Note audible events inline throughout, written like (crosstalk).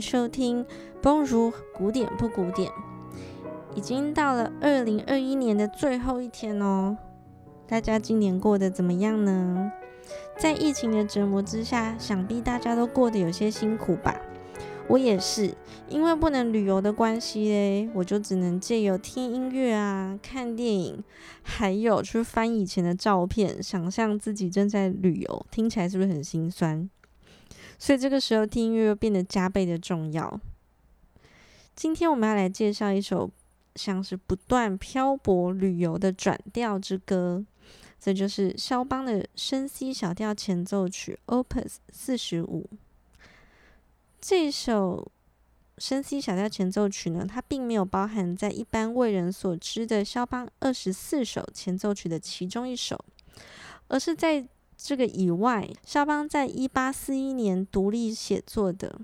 收听《不如古典不古典》。已经到了二零二一年的最后一天哦，大家今年过得怎么样呢？在疫情的折磨之下，想必大家都过得有些辛苦吧。我也是，因为不能旅游的关系嘞，我就只能借由听音乐啊、看电影，还有去翻以前的照片，想象自己正在旅游，听起来是不是很心酸？所以这个时候听音乐又变得加倍的重要。今天我们要来介绍一首像是不断漂泊旅游的转调之歌，这就是肖邦的升 C 小调前奏曲 Opus 四十五。这首升 C 小调前奏曲呢，它并没有包含在一般为人所知的肖邦二十四首前奏曲的其中一首，而是在这个以外，肖邦在一八四一年独立写作的。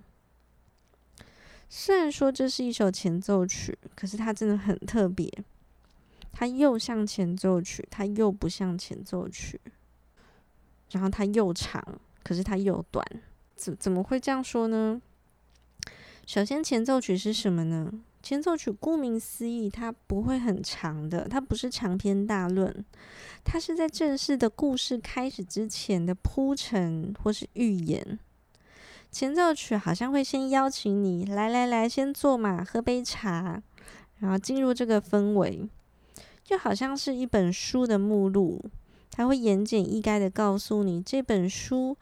虽然说这是一首前奏曲，可是它真的很特别，它又像前奏曲，它又不像前奏曲，然后它又长，可是它又短。怎怎么会这样说呢？首先，前奏曲是什么呢？前奏曲顾名思义，它不会很长的，它不是长篇大论，它是在正式的故事开始之前的铺陈或是预言。前奏曲好像会先邀请你来来来，先坐嘛，喝杯茶，然后进入这个氛围，就好像是一本书的目录，它会言简意赅的告诉你这本书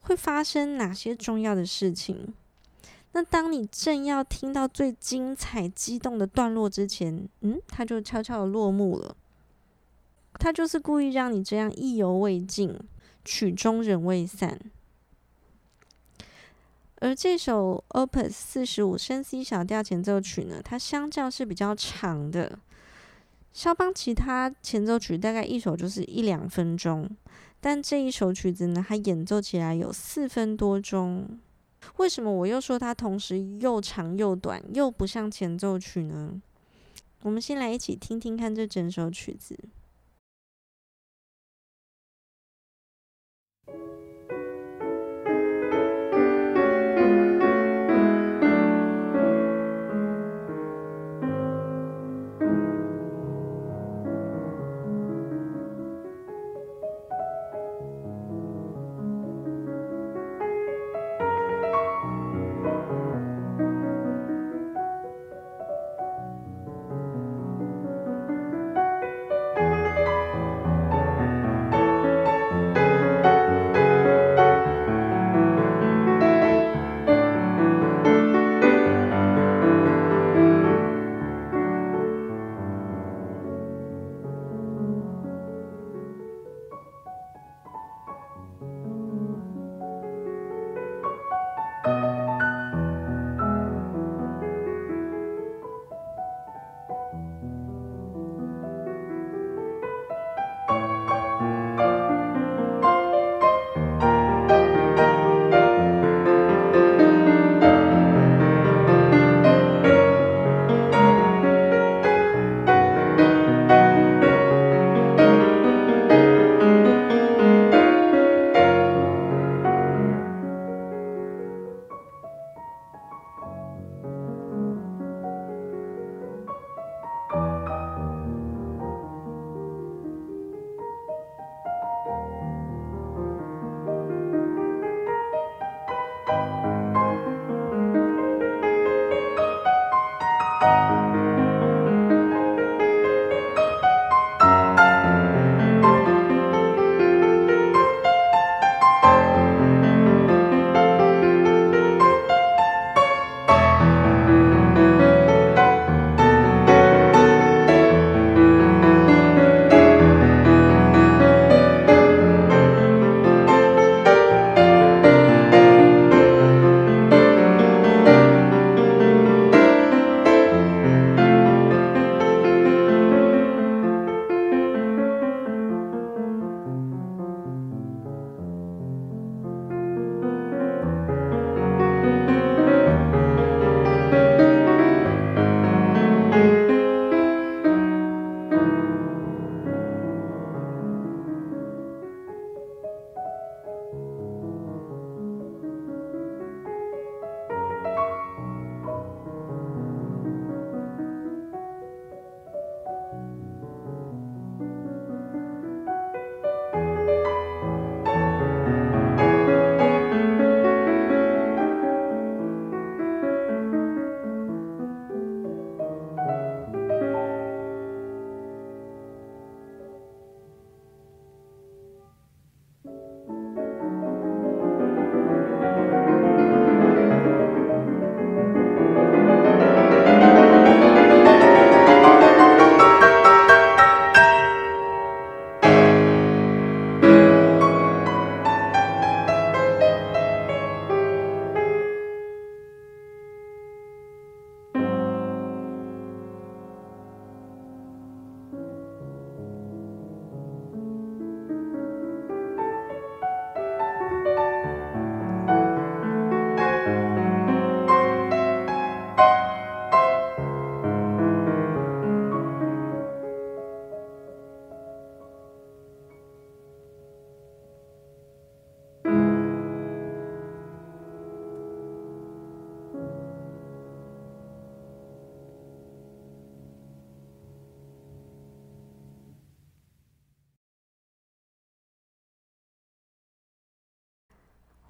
会发生哪些重要的事情。那当你正要听到最精彩、激动的段落之前，嗯，它就悄悄的落幕了。它就是故意让你这样意犹未尽，曲终人未散。而这首 Opus 四十五升 C 小调前奏曲呢，它相较是比较长的。肖邦其他前奏曲大概一首就是一两分钟。但这一首曲子呢，它演奏起来有四分多钟。为什么我又说它同时又长又短，又不像前奏曲呢？我们先来一起听听看这整首曲子。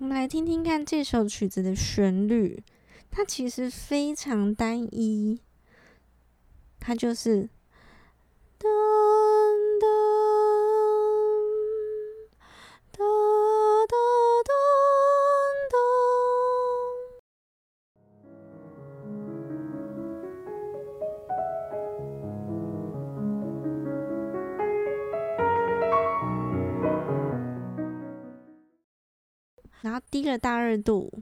们来听听看这首曲子的旋律，它其实非常单一，它就是。大二度，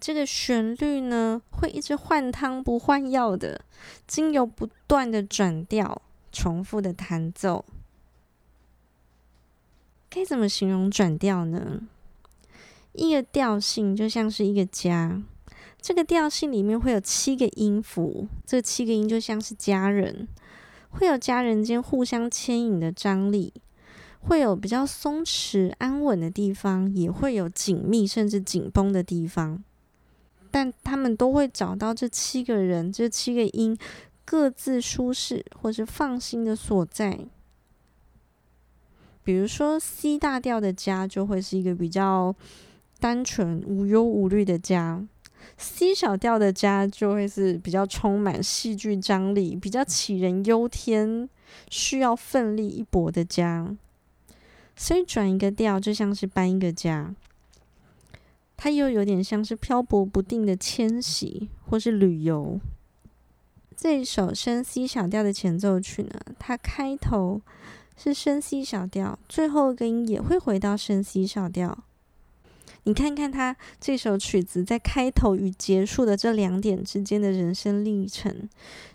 这个旋律呢，会一直换汤不换药的，经由不断的转调、重复的弹奏。该怎么形容转调呢？一个调性就像是一个家，这个调性里面会有七个音符，这七个音就像是家人，会有家人间互相牵引的张力，会有比较松弛安稳的地方，也会有紧密甚至紧绷的地方。但他们都会找到这七个人、这七个音各自舒适或是放心的所在。比如说，C 大调的家就会是一个比较单纯、无忧无虑的家；C 小调的家就会是比较充满戏剧张力、比较杞人忧天、需要奋力一搏的家。所以转一个调就像是搬一个家。它又有点像是漂泊不定的迁徙，或是旅游。这首升 C 小调的前奏曲呢，它开头是升 C 小调，最后一个音也会回到升 C 小调。你看看他这首曲子在开头与结束的这两点之间的人生历程，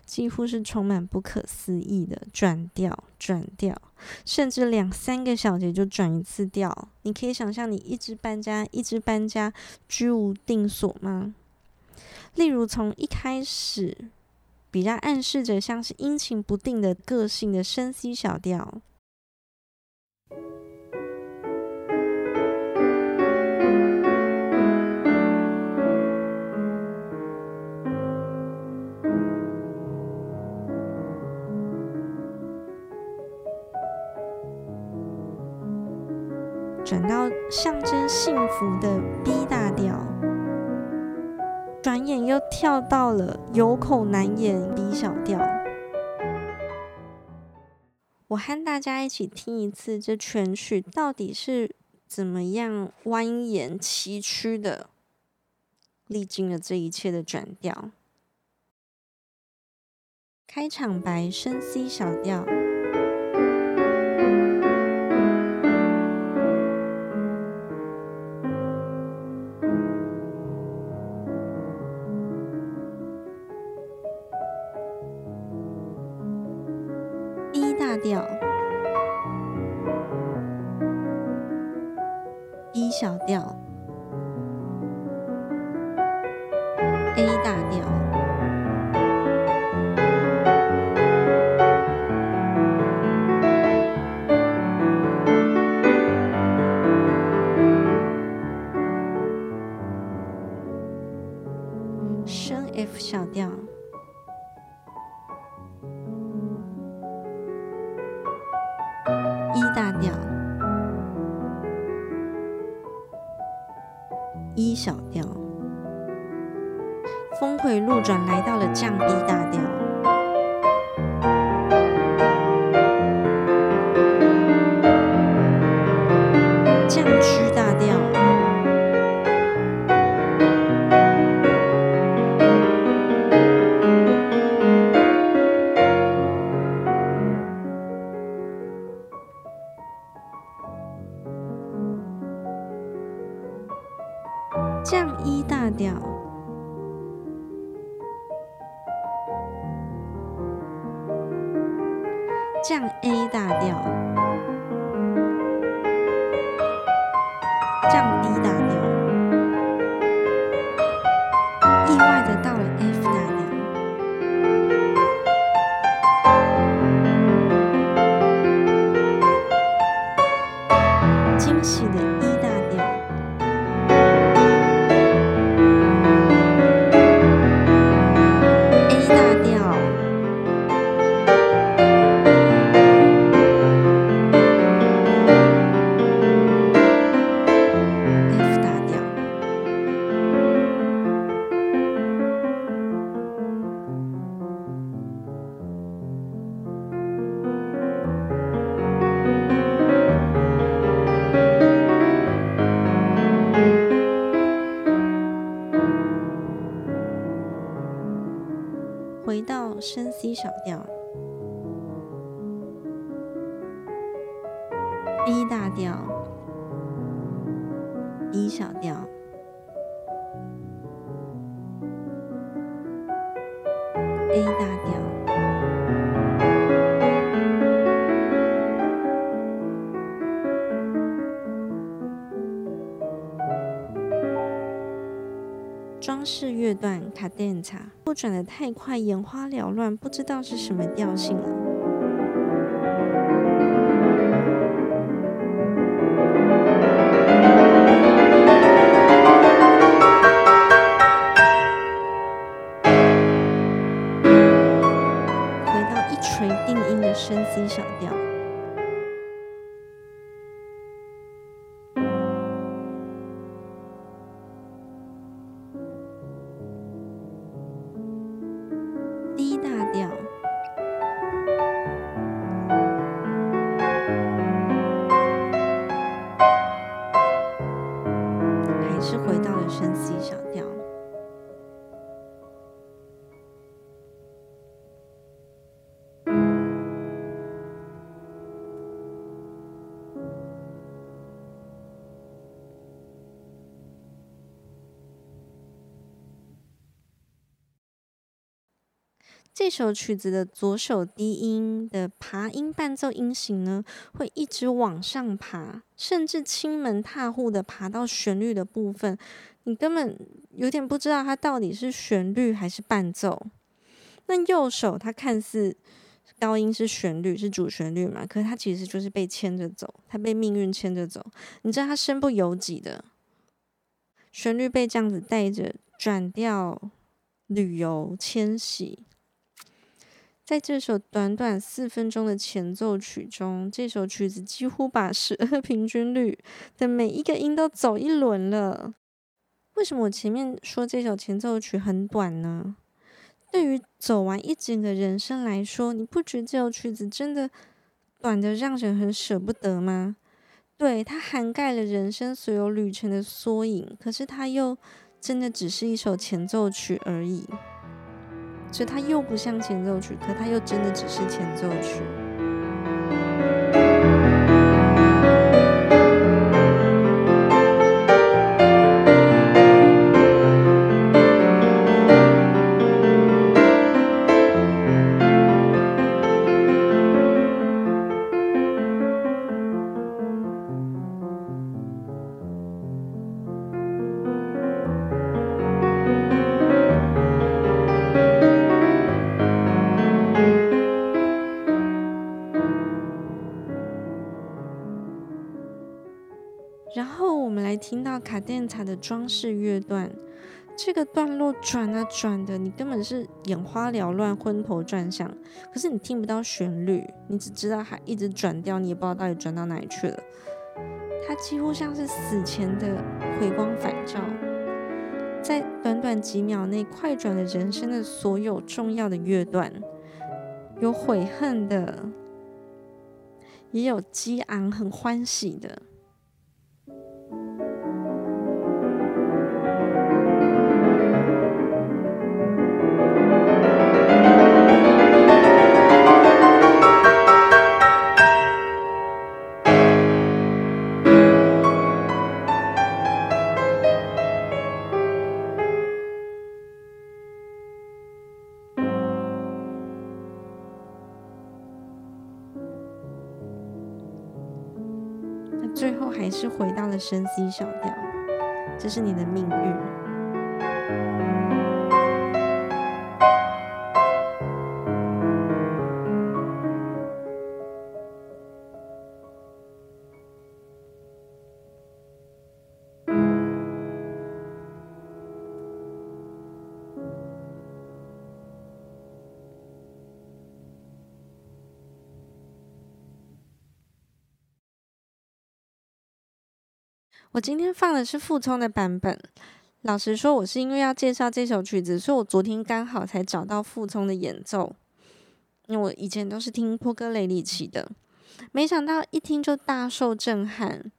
几乎是充满不可思议的转调、转调，甚至两三个小节就转一次调。你可以想象你一直搬家、一直搬家，居无定所吗？例如从一开始比较暗示着像是阴晴不定的个性的升 C 小调。转到象征幸福的 B 大调，转眼又跳到了有口难言 B 小调。我和大家一起听一次这全曲到底是怎么样蜿蜒崎岖的，历经了这一切的转调。开场白升 C 小调。调 F 小调，E。大调，E 小调，峰回路转来到了降 B 大降低，E 大调，E 小调，A 大调。装饰乐段卡电察，不转得太快，眼花缭乱，不知道是什么调性了。这首曲子的左手低音的爬音伴奏音型呢，会一直往上爬，甚至侵门踏户的爬到旋律的部分，你根本有点不知道它到底是旋律还是伴奏。那右手它看似高音是旋律，是主旋律嘛，可是它其实就是被牵着走，它被命运牵着走。你知道它身不由己的，旋律被这样子带着转调、旅游、迁徙。在这首短短四分钟的前奏曲中，这首曲子几乎把十二 (laughs) 平均律的每一个音都走一轮了。为什么我前面说这首前奏曲很短呢？对于走完一整个人生来说，你不觉得这首曲子真的短得让人很舍不得吗？对，它涵盖了人生所有旅程的缩影，可是它又真的只是一首前奏曲而已。所以它又不像前奏曲，可它又真的只是前奏曲。卡电塔的装饰乐段，这个段落转啊转的，你根本是眼花缭乱、昏头转向。可是你听不到旋律，你只知道它一直转调，你也不知道到底转到哪里去了。它几乎像是死前的回光返照，在短短几秒内快转了人生的所有重要的乐段，有悔恨的，也有激昂、很欢喜的。最后还是回到了升 C 小调，这是你的命运。我今天放的是傅聪的版本。老实说，我是因为要介绍这首曲子，所以我昨天刚好才找到傅聪的演奏。因为我以前都是听波哥雷里奇的，没想到一听就大受震撼，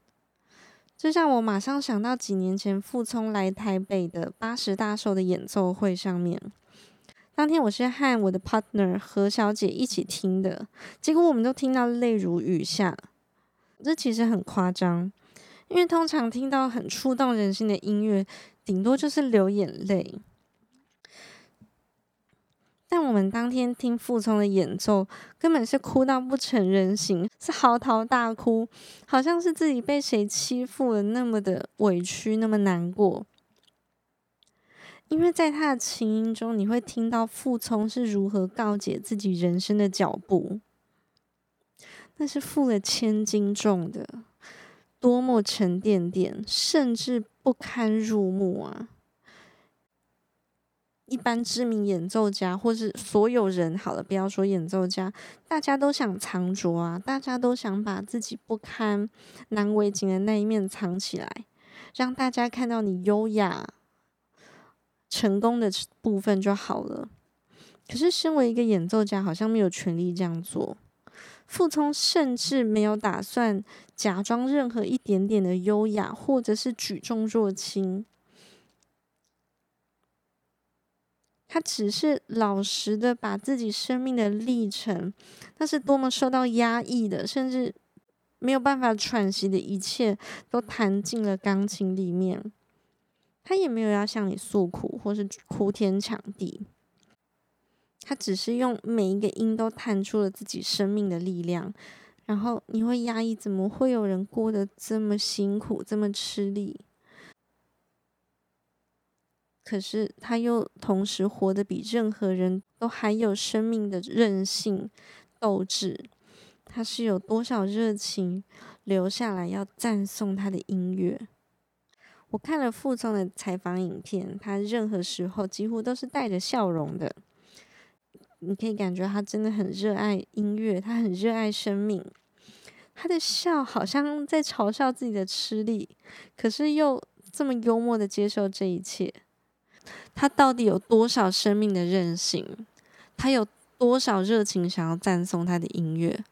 这让我马上想到几年前傅聪来台北的八十大寿的演奏会上面。当天我是和我的 partner 何小姐一起听的，结果我们都听到泪如雨下。这其实很夸张，因为通常听到很触动人心的音乐。顶多就是流眼泪，但我们当天听傅聪的演奏，根本是哭到不成人形，是嚎啕大哭，好像是自己被谁欺负了，那么的委屈，那么难过。因为在他的琴音中，你会听到傅聪是如何告解自己人生的脚步，那是负了千斤重的。多么沉甸甸，甚至不堪入目啊！一般知名演奏家，或是所有人，好了，不要说演奏家，大家都想藏拙啊，大家都想把自己不堪、难为情的那一面藏起来，让大家看到你优雅、成功的部分就好了。可是，身为一个演奏家，好像没有权利这样做。傅聪甚至没有打算假装任何一点点的优雅，或者是举重若轻。他只是老实的把自己生命的历程，那是多么受到压抑的，甚至没有办法喘息的一切，都弹进了钢琴里面。他也没有要向你诉苦，或是哭天抢地。他只是用每一个音都弹出了自己生命的力量，然后你会压抑，怎么会有人过得这么辛苦，这么吃力？可是他又同时活得比任何人都还有生命的韧性、斗志。他是有多少热情留下来要赞颂他的音乐？我看了傅聪的采访影片，他任何时候几乎都是带着笑容的。你可以感觉他真的很热爱音乐，他很热爱生命。他的笑好像在嘲笑自己的吃力，可是又这么幽默的接受这一切。他到底有多少生命的韧性？他有多少热情想要赞颂他的音乐？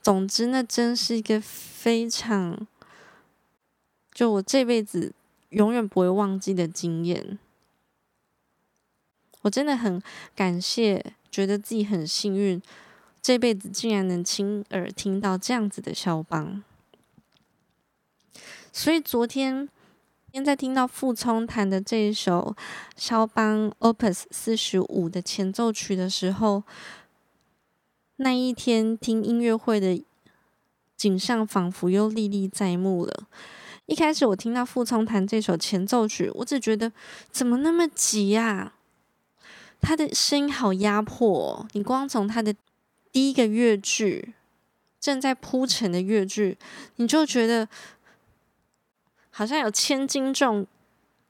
总之，那真是一个非常……就我这辈子永远不会忘记的经验。我真的很感谢。觉得自己很幸运，这辈子竟然能亲耳听到这样子的肖邦。所以昨天，现在听到傅聪弹的这一首肖邦 Opus 四十五的前奏曲的时候，那一天听音乐会的景象仿佛又历历在目了。一开始我听到傅聪弹这首前奏曲，我只觉得怎么那么急呀？他的声音好压迫哦，你光从他的第一个乐句正在铺陈的乐句，你就觉得好像有千斤重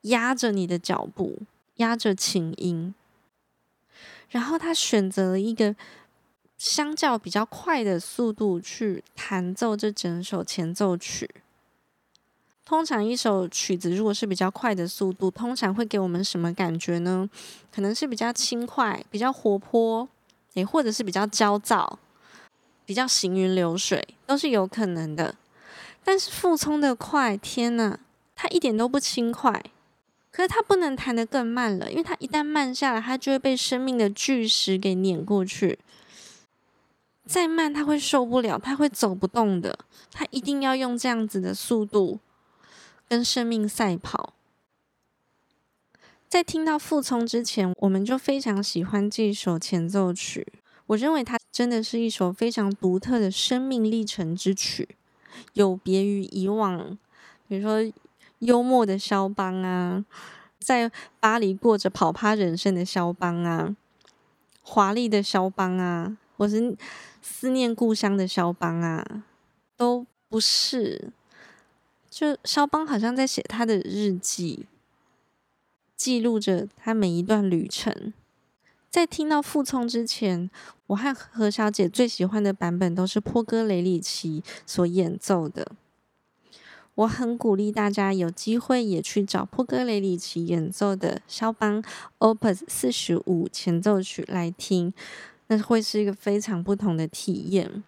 压着你的脚步，压着琴音。然后他选择了一个相较比较快的速度去弹奏这整首前奏曲。通常一首曲子如果是比较快的速度，通常会给我们什么感觉呢？可能是比较轻快、比较活泼，也或者是比较焦躁、比较行云流水，都是有可能的。但是傅聪的快，天呐，他一点都不轻快。可是他不能弹得更慢了，因为他一旦慢下来，他就会被生命的巨石给碾过去。再慢他会受不了，他会走不动的。他一定要用这样子的速度。跟生命赛跑。在听到傅聪之前，我们就非常喜欢这首前奏曲。我认为它真的是一首非常独特的生命历程之曲，有别于以往，比如说幽默的肖邦啊，在巴黎过着跑趴人生的肖邦啊，华丽的肖邦啊，或是思念故乡的肖邦啊，都不是。就肖邦好像在写他的日记，记录着他每一段旅程。在听到傅聪之前，我和何小姐最喜欢的版本都是波哥雷里奇所演奏的。我很鼓励大家有机会也去找波哥雷里奇演奏的肖邦 Opus 四十五前奏曲来听，那会是一个非常不同的体验。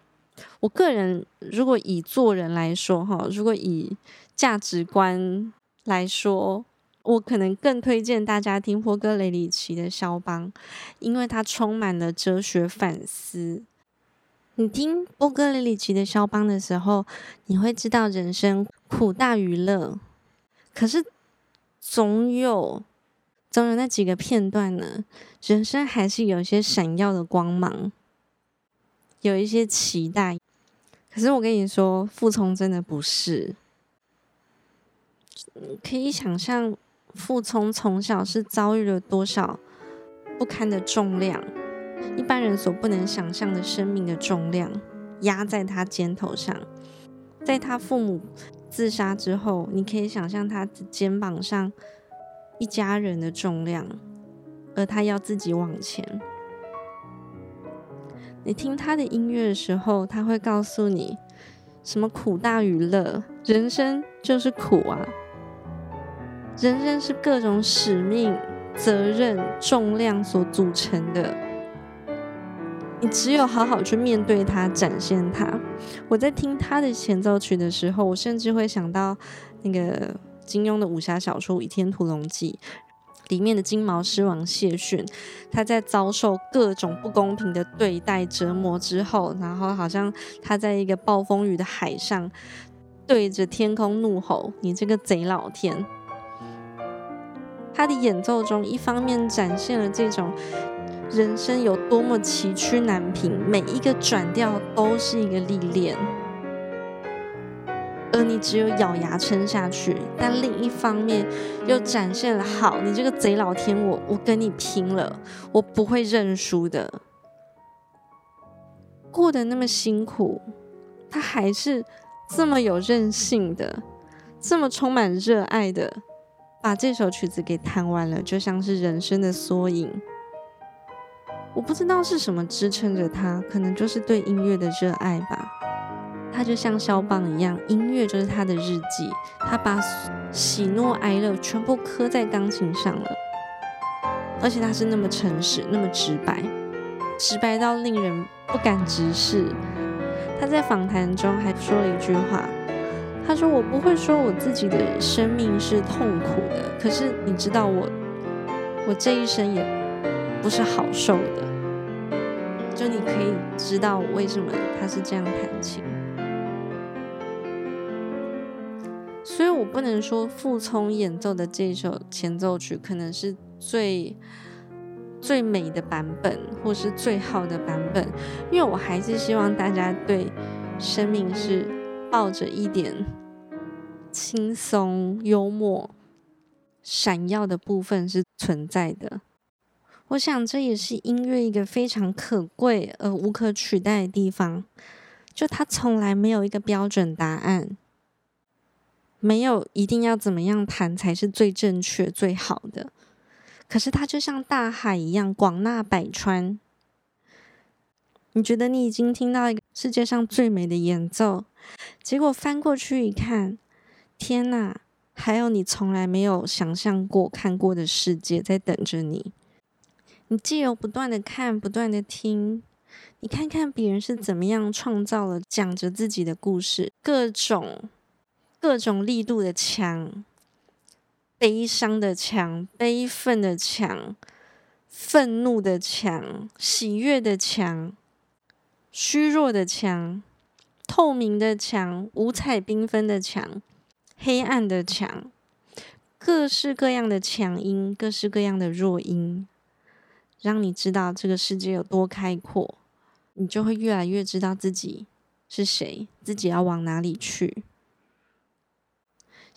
我个人如果以做人来说，哈，如果以价值观来说，我可能更推荐大家听波哥雷里奇的肖邦，因为它充满了哲学反思。你听波哥雷里奇的肖邦的时候，你会知道人生苦大于乐，可是总有总有那几个片段呢，人生还是有些闪耀的光芒，有一些期待。可是我跟你说，傅聪真的不是。可以想象，傅聪从小是遭遇了多少不堪的重量。一般人所不能想象的生命的重量压在他肩头上，在他父母自杀之后，你可以想象他的肩膀上一家人的重量，而他要自己往前。你听他的音乐的时候，他会告诉你什么苦大于乐，人生就是苦啊，人生是各种使命、责任、重量所组成的。你只有好好去面对它，展现它。我在听他的前奏曲的时候，我甚至会想到那个金庸的武侠小说《倚天屠龙记》里面的金毛狮王谢逊，他在遭受各种不公平的对待折磨之后，然后好像他在一个暴风雨的海上，对着天空怒吼：“你这个贼老天！”他的演奏中，一方面展现了这种。人生有多么崎岖难平，每一个转调都是一个历练，而你只有咬牙撑下去。但另一方面，又展现了好，你这个贼老天，我我跟你拼了，我不会认输的。过得那么辛苦，他还是这么有韧性的，这么充满热爱的，把这首曲子给弹完了，就像是人生的缩影。我不知道是什么支撑着他，可能就是对音乐的热爱吧。他就像肖邦一样，音乐就是他的日记，他把喜怒哀乐全部刻在钢琴上了，而且他是那么诚实，那么直白，直白到令人不敢直视。他在访谈中还说了一句话，他说：“我不会说我自己的生命是痛苦的，可是你知道我，我这一生也不是好受的。”就你可以知道为什么他是这样弹琴，所以我不能说傅聪演奏的这首前奏曲可能是最最美的版本，或是最好的版本，因为我还是希望大家对生命是抱着一点轻松、幽默、闪耀的部分是存在的。我想这也是音乐一个非常可贵而无可取代的地方，就它从来没有一个标准答案，没有一定要怎么样弹才是最正确、最好的。可是它就像大海一样广纳百川。你觉得你已经听到一个世界上最美的演奏，结果翻过去一看，天哪，还有你从来没有想象过、看过的世界在等着你。你既有不断的看，不断的听，你看看别人是怎么样创造了讲着自己的故事，各种各种力度的强，悲伤的强，悲愤的强，愤怒的强，喜悦的强，虚弱的强，透明的强，五彩缤纷的强，黑暗的强，各式各样的强音，各式各样的弱音。让你知道这个世界有多开阔，你就会越来越知道自己是谁，自己要往哪里去。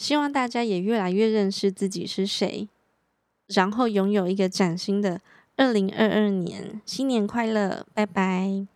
希望大家也越来越认识自己是谁，然后拥有一个崭新的二零二二年。新年快乐，拜拜。